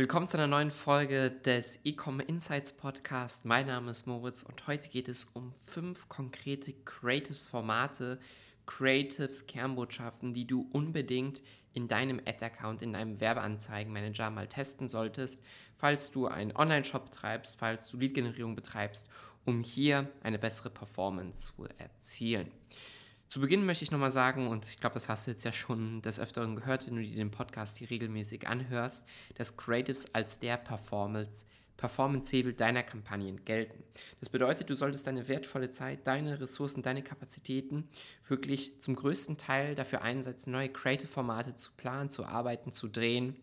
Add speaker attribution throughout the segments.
Speaker 1: Willkommen zu einer neuen Folge des Ecom Insights Podcast. Mein Name ist Moritz und heute geht es um fünf konkrete Creatives-Formate, Creatives, Kernbotschaften, die du unbedingt in deinem Ad-Account, in deinem Werbeanzeigenmanager mal testen solltest, falls du einen Online-Shop betreibst, falls du Lead-Generierung betreibst, um hier eine bessere Performance zu erzielen. Zu Beginn möchte ich nochmal sagen, und ich glaube, das hast du jetzt ja schon des Öfteren gehört, wenn du dir den Podcast hier regelmäßig anhörst, dass Creatives als der Performance Performance-Hebel deiner Kampagnen gelten. Das bedeutet, du solltest deine wertvolle Zeit, deine Ressourcen, deine Kapazitäten wirklich zum größten Teil dafür einsetzen, neue Creative-Formate zu planen, zu arbeiten, zu drehen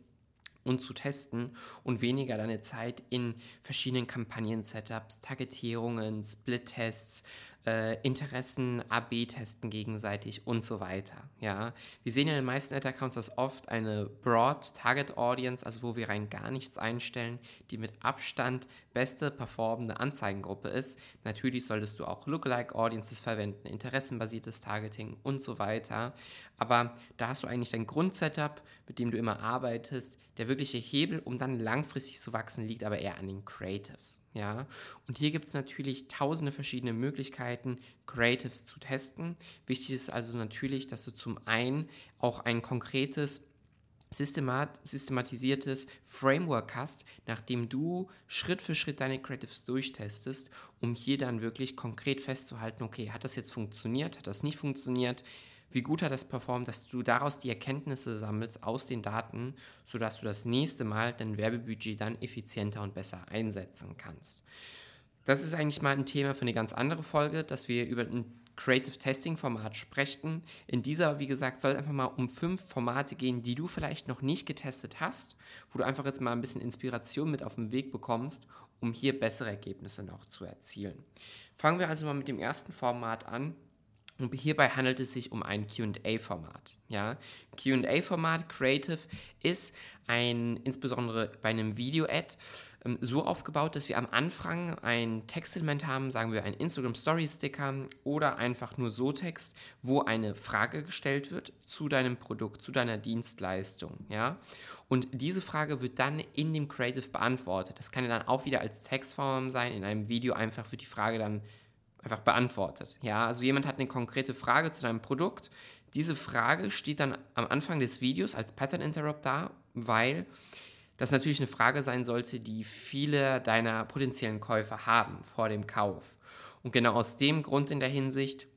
Speaker 1: und zu testen und weniger deine Zeit in verschiedenen Kampagnen-Setups, Targetierungen, Split-Tests, äh, Interessen AB testen gegenseitig und so weiter. Ja, wir sehen in den meisten Ad-Accounts das oft eine Broad Target Audience, also wo wir rein gar nichts einstellen, die mit Abstand beste performende Anzeigengruppe ist. Natürlich solltest du auch Lookalike Audiences verwenden, interessenbasiertes Targeting und so weiter. Aber da hast du eigentlich dein Grundsetup, mit dem du immer arbeitest. Der wirkliche Hebel, um dann langfristig zu wachsen, liegt aber eher an den Creatives. Ja? Und hier gibt es natürlich tausende verschiedene Möglichkeiten, Creatives zu testen. Wichtig ist also natürlich, dass du zum einen auch ein konkretes systemat systematisiertes Framework hast, nachdem du Schritt für Schritt deine Creatives durchtestest, um hier dann wirklich konkret festzuhalten, okay, hat das jetzt funktioniert, hat das nicht funktioniert, wie gut hat das performt, dass du daraus die Erkenntnisse sammelst aus den Daten, sodass du das nächste Mal dein Werbebudget dann effizienter und besser einsetzen kannst. Das ist eigentlich mal ein Thema für eine ganz andere Folge, dass wir über ein Creative Testing Format sprechen. In dieser, wie gesagt, soll es einfach mal um fünf Formate gehen, die du vielleicht noch nicht getestet hast, wo du einfach jetzt mal ein bisschen Inspiration mit auf den Weg bekommst, um hier bessere Ergebnisse noch zu erzielen. Fangen wir also mal mit dem ersten Format an, und hierbei handelt es sich um ein QA-Format. Ja? QA-Format, Creative, ist ein, insbesondere bei einem Video-Ad, so aufgebaut, dass wir am Anfang ein Textelement haben, sagen wir ein Instagram Story Sticker oder einfach nur so Text, wo eine Frage gestellt wird zu deinem Produkt, zu deiner Dienstleistung. Ja? Und diese Frage wird dann in dem Creative beantwortet. Das kann ja dann auch wieder als Textform sein. In einem Video einfach wird die Frage dann einfach beantwortet. Ja, also jemand hat eine konkrete Frage zu deinem Produkt. Diese Frage steht dann am Anfang des Videos als Pattern Interrupt da, weil das natürlich eine Frage sein sollte, die viele deiner potenziellen Käufer haben vor dem Kauf. Und genau aus dem Grund in der Hinsicht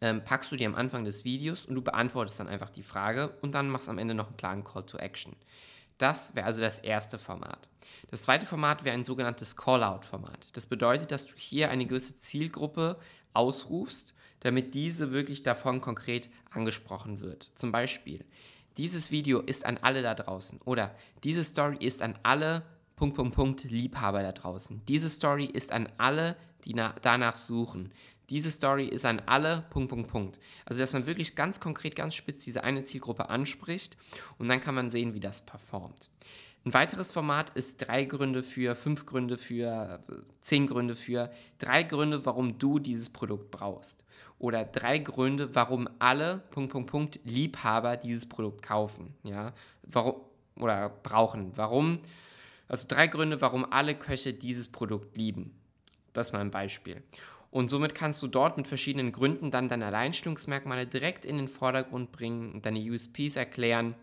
Speaker 1: ähm, packst du die am Anfang des Videos und du beantwortest dann einfach die Frage und dann machst am Ende noch einen klaren Call to Action. Das wäre also das erste Format. Das zweite Format wäre ein sogenanntes Call-out-Format. Das bedeutet, dass du hier eine gewisse Zielgruppe ausrufst, damit diese wirklich davon konkret angesprochen wird. Zum Beispiel, dieses Video ist an alle da draußen oder diese Story ist an alle Punkt, Punkt, Punkt Liebhaber da draußen. Diese Story ist an alle, die danach suchen diese Story ist an alle, Punkt, Punkt, Punkt. Also, dass man wirklich ganz konkret, ganz spitz diese eine Zielgruppe anspricht und dann kann man sehen, wie das performt. Ein weiteres Format ist drei Gründe für, fünf Gründe für, zehn Gründe für, drei Gründe, warum du dieses Produkt brauchst. Oder drei Gründe, warum alle, Punkt, Punkt, Punkt, Liebhaber dieses Produkt kaufen. Ja, warum, oder brauchen. Warum, also drei Gründe, warum alle Köche dieses Produkt lieben. Das ist mal ein Beispiel. Und somit kannst du dort mit verschiedenen Gründen dann deine Alleinstellungsmerkmale direkt in den Vordergrund bringen und deine USPs erklären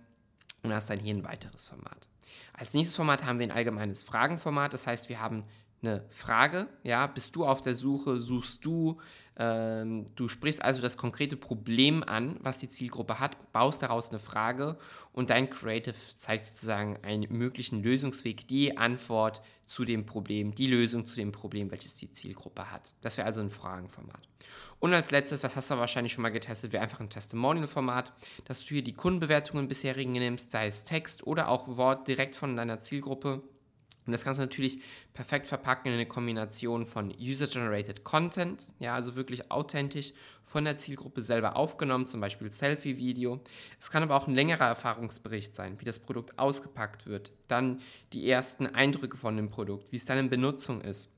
Speaker 1: und hast dann hier ein weiteres Format. Als nächstes Format haben wir ein allgemeines Fragenformat. Das heißt, wir haben eine Frage, ja, bist du auf der Suche, suchst du, ähm, du sprichst also das konkrete Problem an, was die Zielgruppe hat, baust daraus eine Frage und dein Creative zeigt sozusagen einen möglichen Lösungsweg, die Antwort zu dem Problem, die Lösung zu dem Problem, welches die Zielgruppe hat. Das wäre also ein Fragenformat. Und als letztes, das hast du wahrscheinlich schon mal getestet, wäre einfach ein Testimonial-Format, dass du hier die Kundenbewertungen bisherigen nimmst, sei es Text oder auch Wort direkt von deiner Zielgruppe und das kannst du natürlich perfekt verpacken in eine Kombination von User-Generated Content, ja, also wirklich authentisch von der Zielgruppe selber aufgenommen, zum Beispiel Selfie-Video. Es kann aber auch ein längerer Erfahrungsbericht sein, wie das Produkt ausgepackt wird, dann die ersten Eindrücke von dem Produkt, wie es dann in Benutzung ist.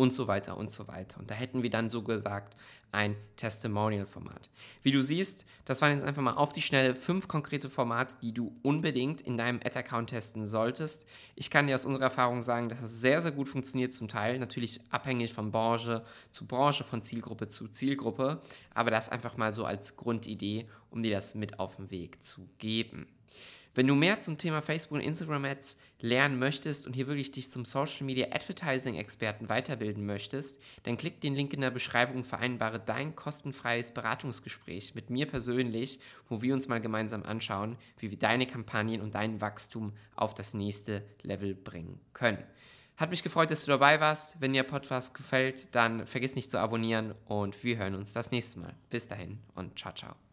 Speaker 1: Und so weiter und so weiter. Und da hätten wir dann so gesagt ein Testimonial-Format. Wie du siehst, das waren jetzt einfach mal auf die Schnelle fünf konkrete Formate, die du unbedingt in deinem Ad-Account testen solltest. Ich kann dir aus unserer Erfahrung sagen, dass das sehr, sehr gut funktioniert zum Teil. Natürlich abhängig von Branche zu Branche, von Zielgruppe zu Zielgruppe. Aber das einfach mal so als Grundidee, um dir das mit auf den Weg zu geben. Wenn du mehr zum Thema Facebook und Instagram Ads lernen möchtest und hier wirklich dich zum Social Media Advertising Experten weiterbilden möchtest, dann klick den Link in der Beschreibung und vereinbare dein kostenfreies Beratungsgespräch mit mir persönlich, wo wir uns mal gemeinsam anschauen, wie wir deine Kampagnen und dein Wachstum auf das nächste Level bringen können. Hat mich gefreut, dass du dabei warst. Wenn dir Podcast gefällt, dann vergiss nicht zu abonnieren und wir hören uns das nächste Mal. Bis dahin und ciao, ciao.